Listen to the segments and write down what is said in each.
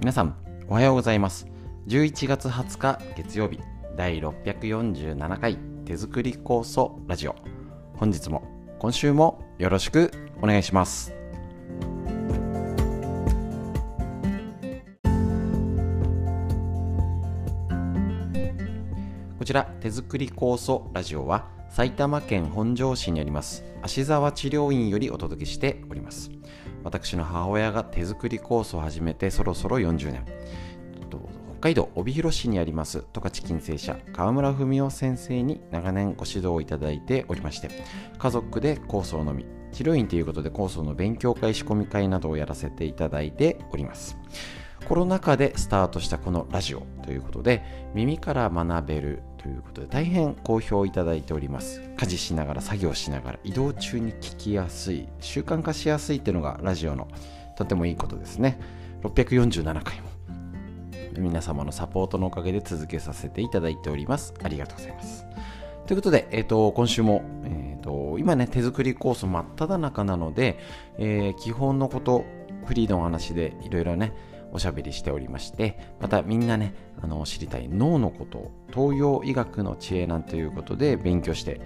皆さんおはようございます。11月20日月曜日第647回手作り酵素ラジオ。本日も今週もよろしくお願いします。こちら手作り酵素ラジオは埼玉県本庄市にあります芦沢治療院よりお届けしております。私の母親が手作りコースを始めてそろそろ40年。北海道帯広市にあります十勝金星社。川村文夫先生に長年ご指導をいただいておりまして家族でコースを飲み治療院ということでコースの勉強会仕込み会などをやらせていただいております。コロナ禍でスタートしたこのラジオということで耳から学べるということで大変好評いただいております。家事しながら作業しながら移動中に聞きやすい習慣化しやすいっていうのがラジオのとてもいいことですね。647回も皆様のサポートのおかげで続けさせていただいております。ありがとうございます。ということで、えーと、今週も、えーと、今ね手作りコース真っ只中なので、えー、基本のことフリーのお話でいろいろねおしゃべりしておりましてまたみんなねあの知りたい脳のこと東洋医学の知恵なんていうことで勉強して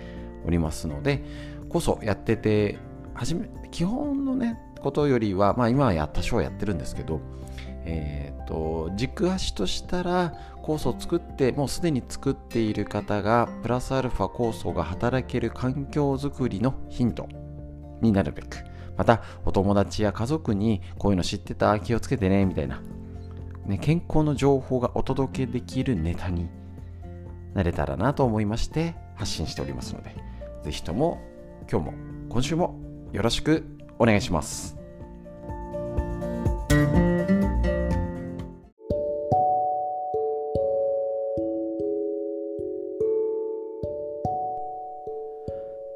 おりますのでこそやってて初め基本のねことよりはまあ今はや多少やってるんですけどえーと、軸足としたら酵素を作ってもうすでに作っている方がプラスアルファ酵素が働ける環境づくりのヒントになるべくまたお友達や家族にこういうの知ってた気をつけてねみたいな、ね、健康の情報がお届けできるネタになれたらなと思いまして発信しておりますので是非とも今日も今週もよろしくお願いします。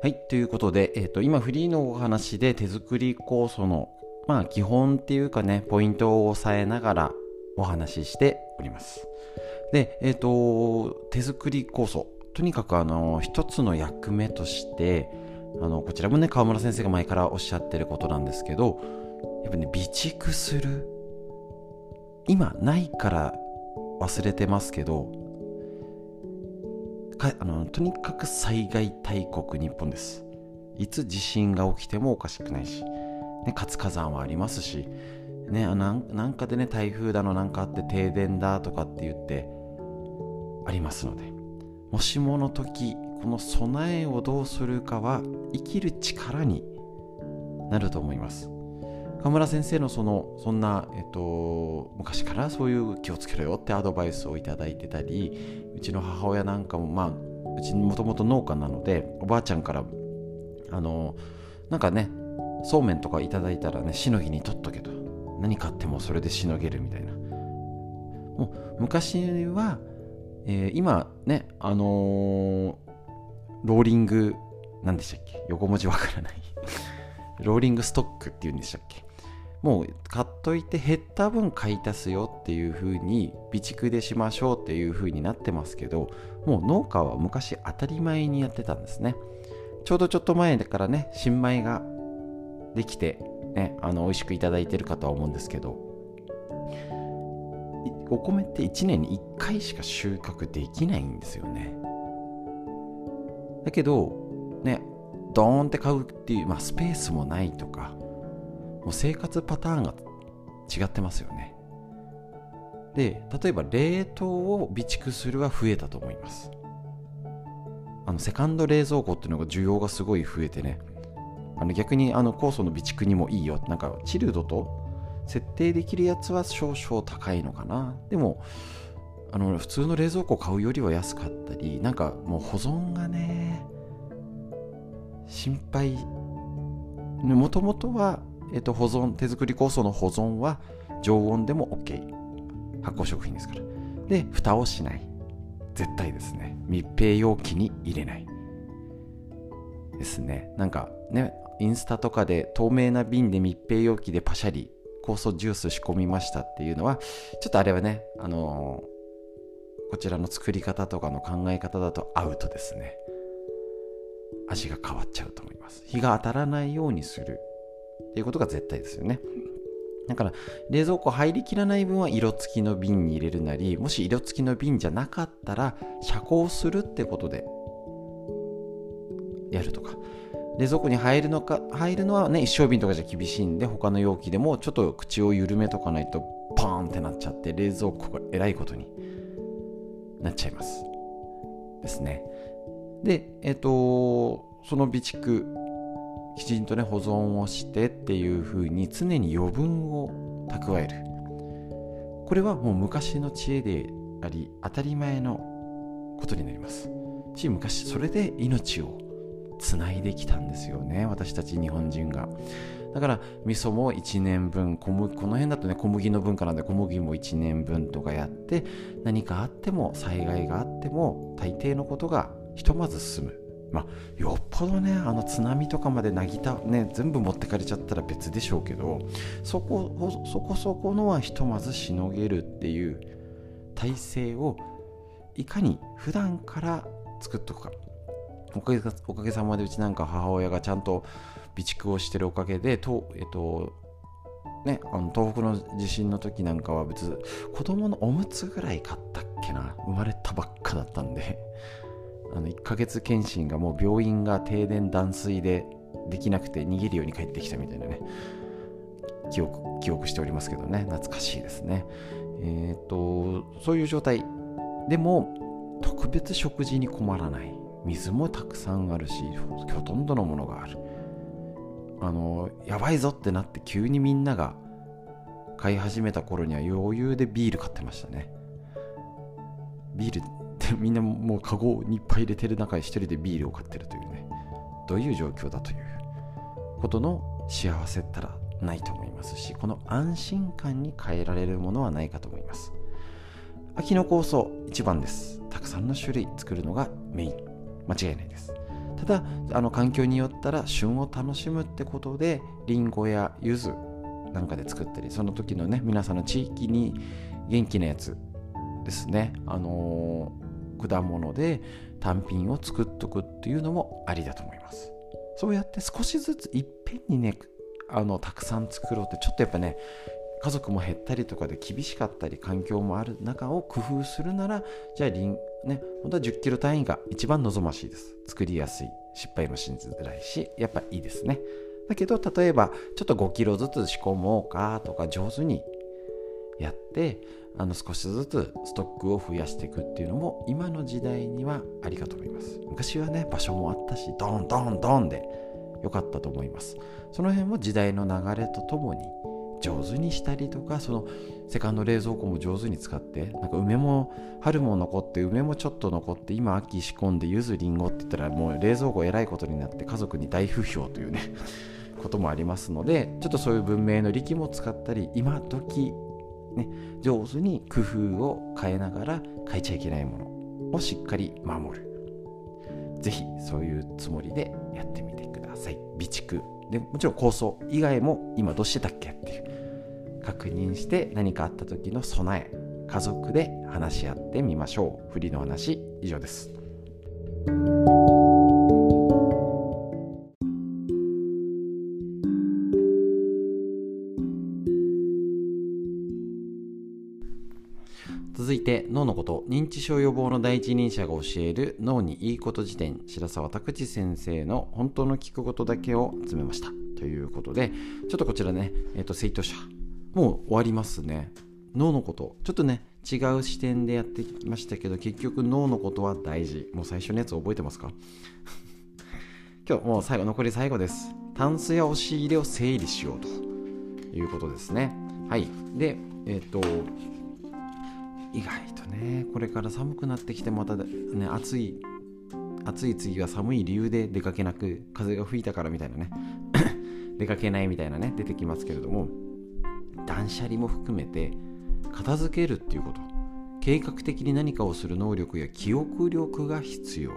はい、ということで、えーと、今フリーのお話で手作り酵素の、まあ、基本っていうかねポイントを押さえながらお話ししております。で、えっ、ー、と手作り酵素とにかくあの一つの役目としてあのこちらもね川村先生が前からおっしゃってることなんですけどやっぱね備蓄する今ないから忘れてますけどかあのとにかく災害大国日本です。いつ地震が起きてもおかしくないし、ね、活火山はありますし、ね、なんかでね台風だのなんかあって停電だとかって言ってありますのでもしもの時この備えをどうするかは生きる力になると思います。河村先生のそのそんな、えっと、昔からそういう気をつけろよってアドバイスをいただいてたりうちの母親なんかもまあうちもともと農家なのでおばあちゃんからあのなんかねそうめんとかいただいたらねしのぎに取っとけと。何買ってもそれでしのげるみたいな。もう昔は、えー、今ねあのー、ローリング何でしたっけ？横文字わからない。ローリングストックっていうんでしたっけ？もう買っといて減った分買い足すよっていう風に備蓄でしましょうっていう風になってますけどもう農家は昔当たり前にやってたんですね。ちょうどちょっと前からね新米ができてねあの美味しくいただいてるかとは思うんですけどお米って1年に1回しか収穫できないんですよね。だけどねドーンって買うっていう、まあ、スペースもないとかもう生活パターンが違ってますよね。で例えば冷凍を備蓄するは増えたと思います。あのセカンド冷蔵庫っていうのが需要がすごい増えてね。あの逆にあの酵素の備蓄にもいいよ。なんかチルドと設定できるやつは少々高いのかな。でもあの普通の冷蔵庫買うよりは安かったりなんかもう保存がね心配。もともとはえっと、保存、手作り酵素の保存は常温でも OK。発酵食品ですから。で、蓋をしない。絶対ですね。密閉容器に入れない。ですね。なんかね、インスタとかで透明な瓶で密閉容器でパシャリ酵素ジュース仕込みましたっていうのは、ちょっとあれはね、あのー、こちらの作り方とかの考え方だとアウトですね。味が変わっちゃうと思います。日が当たらないようにするっていうことが絶対ですよね。だから冷蔵庫入りきらない分は色付きの瓶に入れるなりもし色付きの瓶じゃなかったら遮光するってことでやるとか。冷蔵庫に入るのか入るのはね一升瓶とかじゃ厳しいんで他の容器でもちょっと口を緩めとかないとパーンってなっちゃって冷蔵庫がえらいことになっちゃいます。ですね。でえっ、ー、とその備蓄きちんとね保存をしてっていう風に常に余分を蓄える。これはもう昔の知恵であり当たり前のことになります。し昔それで命をつないできたんですよね私たち日本人が。だから味噌も1年分小麦この辺だとね小麦の文化なんで小麦も1年分とかやって何かあっても災害があっても大抵のことがひとまず済む。まあ、よっぽどねあの津波とかまでなぎた、ね、全部持ってかれちゃったら別でしょうけどそこそこそこのはひとまずしのげるっていう体制をいかに普段から作っとくか。おかげおかげさまでうちなんか母親がちゃんと備蓄をしてるおかげでと、えっとね、あの東北の地震の時なんかは別子供のおむつぐらい買ったっけな。生まれたばっかだったんで。あの1ヶ月検診がもう病院が停電断水でできなくて逃げるように帰ってきたみたいなね。記憶記憶しておりますけどね。懐かしいですね。えっ、とそういう状態。でも特別食事に困らない。水もたくさんあるしほとんどのものがある。あのやばいぞってなって急にみんなが買い始めた頃には余裕でビール買ってましたね。ビールみんなもうカゴにいっぱい入れてる中で一人でビールを買ってるというねどういう状況だということの幸せったらないと思いますしこの安心感に変えられるものはないかと思います。秋の酵素一番です。たくさんの種類作るのがメイン。間違いないです。ただあの環境によったら旬を楽しむってことでりんごや柚子なんかで作ったりその時のね皆さんの地域に元気なやつですね。あの、果物で単品を作っとくっていうのもありだと思います。そうやって少しずついっぺんにねあのたくさん作ろうってちょっとやっぱね家族も減ったりとかで厳しかったり環境もある中を工夫するならじゃありんね本当は10キロ単位が一番望ましいです。作りやすい失敗もしづらいしやっぱいいですね。だけど例えばちょっと5キロずつ仕込もうかとか上手にやってあの少しずつストックを増やしていくっていうのも今の時代にはありかと思います。昔はね場所もあったしドンドンドンで良かったと思います。その辺も時代の流れとともに上手にしたりとかそのセカンド冷蔵庫も上手に使ってなんか梅も春も残って梅もちょっと残って今秋仕込んで柚子りんごって言ったらもう冷蔵庫えらいことになって家族に大不評というねこともありますのでちょっとそういう文明の利器も使ったり今時ね上手に工夫を変えながら変えちゃいけないものをしっかり守る。是非そういうつもりでやってみてください。備蓄。でもちろん構想以外も今どうしてたっけっていう。確認して何かあった時の備え。家族で話し合ってみましょう。フリーの話以上です。認知症予防の第一人者が教える脳にいいこと辞典白沢拓司先生の本当の聞くことだけを集めましたということでちょっとこちらね、えっ、ー、と生徒者。もう終わりますね。脳のこと。ちょっとね違う視点でやってきましたけど結局脳のことは大事。もう最初のやつ覚えてますか？今日もう最後残り最後です。タンスや押し入れを整理しようということですね。はい。でえっ、ー、と意外とねこれから寒くなってきてまたね暑い暑い次は寒い理由で出かけなく風が吹いたからみたいなね 出かけないみたいなね出てきますけれども断捨離も含めて片付けるっていうこと。計画的に何かをする能力や記憶力が必要。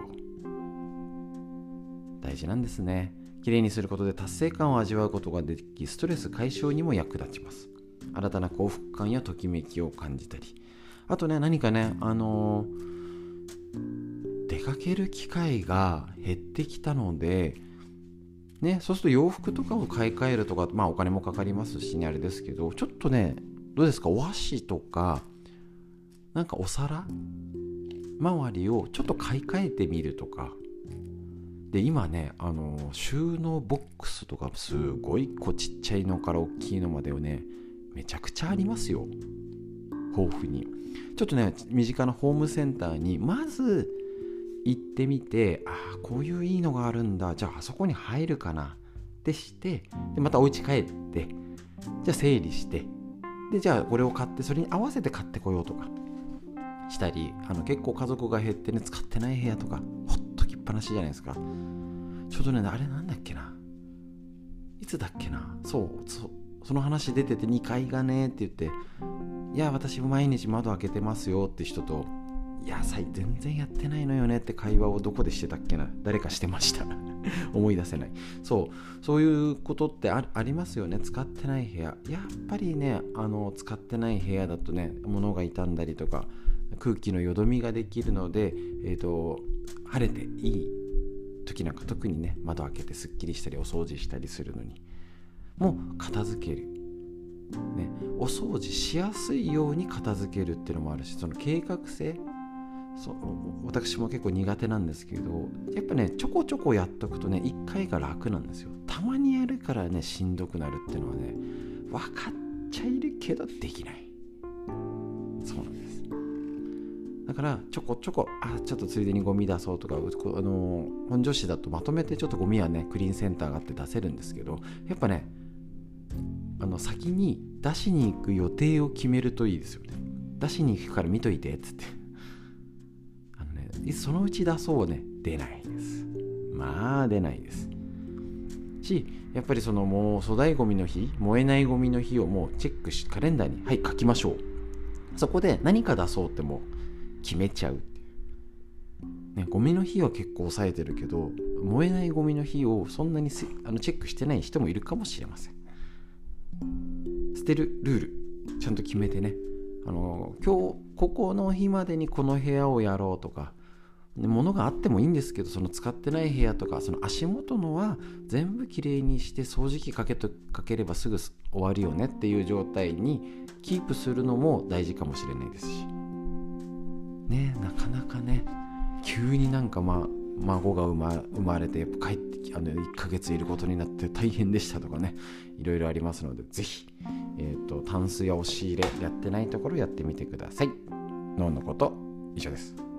大事なんですね。きれいにすることで達成感を味わうことができストレス解消にも役立ちます。新たな幸福感やときめきを感じたりあとね、何かね、あのー、出かける機会が減ってきたので、ね、そうすると洋服とかを買い替えるとか、まあお金もかかりますしね、あれですけど、ちょっとね、どうですか、お箸とか、なんかお皿周りをちょっと買い替えてみるとか。で、今ね、あの、収納ボックスとかすごいこうちっちゃいのから大きいのまでをね、めちゃくちゃありますよ。豊富に。ちょっとね、身近なホームセンターに、まず、行ってみてああこういういいのがあるんだ。じゃああそこに入るかな。ってしてでまたお家帰ってじゃあ整理してでじゃあこれを買ってそれに合わせて買ってこようとかしたりあの結構家族が減ってね使ってない部屋とかほっときっぱなしじゃないですか。ちょうどねあれなんだっけな。いつだっけな。そうそうその話出てて2階がねって言っていや私毎日窓開けてますよって人といや全然やってないのよねって会話をどこでしてたっけな誰かしてました。思い出せない。そう。そういうことってありますよね。使ってない部屋。やっぱりねあの使ってない部屋だとね物が傷んだりとか空気のよどみができるので、えーと、晴れていい時なんか特にね窓開けてすっきりしたりお掃除したりするのに。も片付ける。ね、お掃除しやすいように片付けるっていうのもあるしその計画性。そ私も結構苦手なんですけどやっぱねちょこちょこやっとくとね1回が楽なんですよ。たまにやるからねしんどくなるっていうのはね分かっちゃいるけどできない。そうなんです。だからちょこちょこあちょっとついでにゴミ出そうとかあの本庄市だとまとめてちょっとゴミはねクリーンセンターがあって出せるんですけどやっぱねあの先に出しに行く予定を決めるといいですよね。出しに行くから見といてっつって。あのねそのうち出そうね。出ないです。まあ出ないです。しやっぱりそのもう粗大ごみの日燃えないごみの日をもうチェックしカレンダーにはい書きましょう。そこで何か出そうってもう決めちゃうっていう。ねゴミの日は結構抑えてるけど燃えないゴミの日をそんなにあのチェックしてない人もいるかもしれません。捨てるルールちゃんと決めてね。あの今日ここの日までにこの部屋をやろうとか物があってもいいんですけどその使ってない部屋とかその足元のは全部きれいにして掃除機かけとかければすぐ終わるよねっていう状態にキープするのも大事かもしれないですし。ねなかなかね急になんかまあ孫が生ま生まれて帰ってあの1ヶ月いることになって大変でしたとかねいろいろありますのでぜひ、えーと、とタンスや押し入れやってないところやってみてください。脳のこと以上です。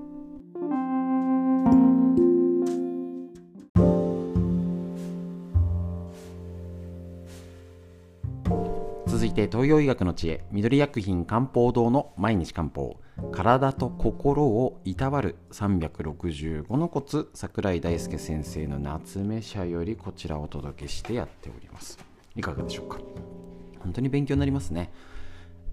東洋医学の知恵緑薬品漢方堂の毎日漢方体と心をいたわる365のコツ桜井大輔先生の夏目社よりこちらをお届けしてやっております。いかがでしょうか？本当に勉強になりますね。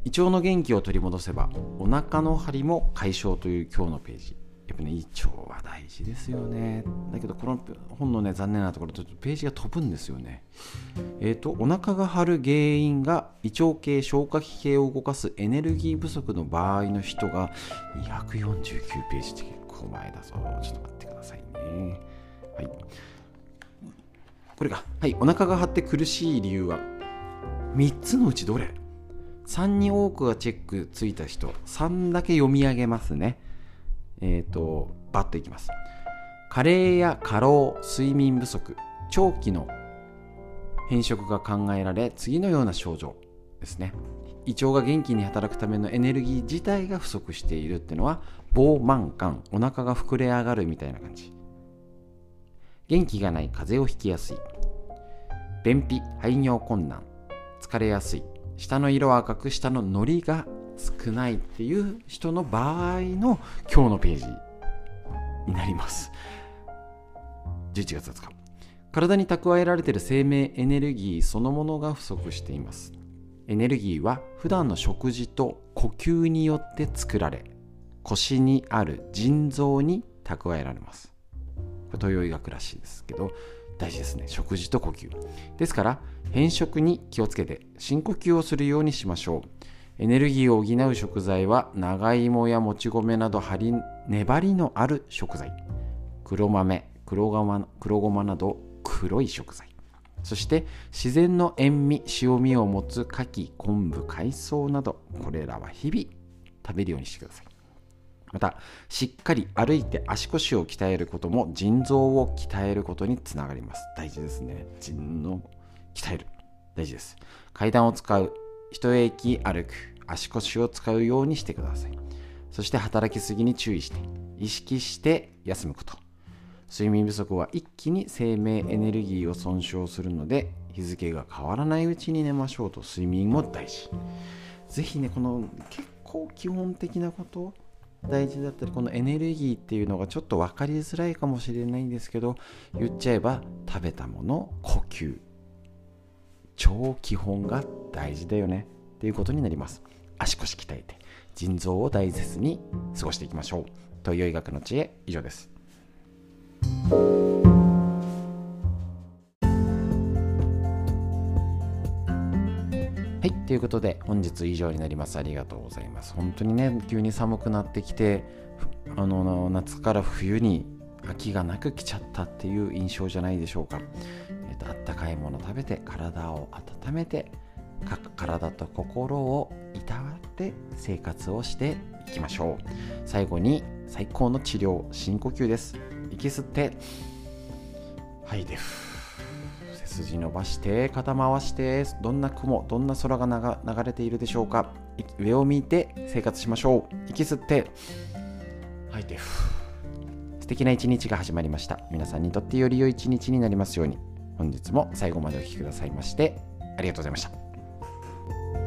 胃腸の元気を取り戻せばお腹の張りも解消という今日のページ。やっぱね胃腸は大事ですよね。だけどこの本のね残念なところちょっとページが飛ぶんですよね。えっ、ー、とお腹が張る原因が胃腸系消化器系を動かすエネルギー不足の場合の人が249ページって結構前だぞ。ちょっと待ってくださいね。はい。これがはい。お腹が張って苦しい理由は3つのうちどれ？3に多くがチェックついた人3だけ読み上げますね。えっ、ー、と、バッといきます。加齢や過労、睡眠不足、長期の変色が考えられ、次のような症状ですね。胃腸が元気に働くためのエネルギー自体が不足しているっていうのは、膨満感、お腹が膨れ上がるみたいな感じ。元気がない風邪をひきやすい。便秘、排尿困難、疲れやすい。下の色は赤く、下のノリが少ないっていう人の場合の今日のページになります。11月20日。体に蓄えられている生命エネルギーそのものが不足しています。エネルギーは普段の食事と呼吸によって作られ腰にある腎臓に蓄えられます。これ東洋医学らしいですけど大事ですね。食事と呼吸。ですから変色に気をつけて深呼吸をするようにしましょう。エネルギーを補う食材は長芋やもち米など張り粘りのある食材。黒豆黒ごま黒ごまなど黒い食材。そして自然の塩味塩味を持つ牡蠣昆布海藻などこれらは日々食べるようにしてください。またしっかり歩いて足腰を鍛えることも腎臓を鍛えることにつながります。大事ですね。腎の鍛える。大事です。階段を使う。一駅歩く足腰を使うようにしてください。そして働きすぎに注意して意識して休むこと。睡眠不足は一気に生命エネルギーを損傷するので日付が変わらないうちに寝ましょうと睡眠も大事。ぜひねこの結構基本的なこと大事だったりこのエネルギーっていうのがちょっと分かりづらいかもしれないんですけど言っちゃえば食べたもの呼吸。超基本が大事だよねっていうことになります足腰鍛えて腎臓を大切に過ごしていきましょうという医学の知恵以上ですはい、ということで本日以上になります。ありがとうございます。本当にね、急に寒くなってきて、あの夏から冬に秋がなく来ちゃったっていう印象じゃないでしょうか。と、あったかいもの食べて、体を温めて、体と心をいたわって生活をしていきましょう。最後に最高の治療、深呼吸です。息吸って。はいで背筋伸ばして肩回してどんな雲どんな空が流れているでしょうか。上を向いて生活しましょう。息吸って。吐いて素敵な一日が始まりました。皆さんにとってより良い一日になりますように。本日も最後までお聴きくださいましてありがとうございました。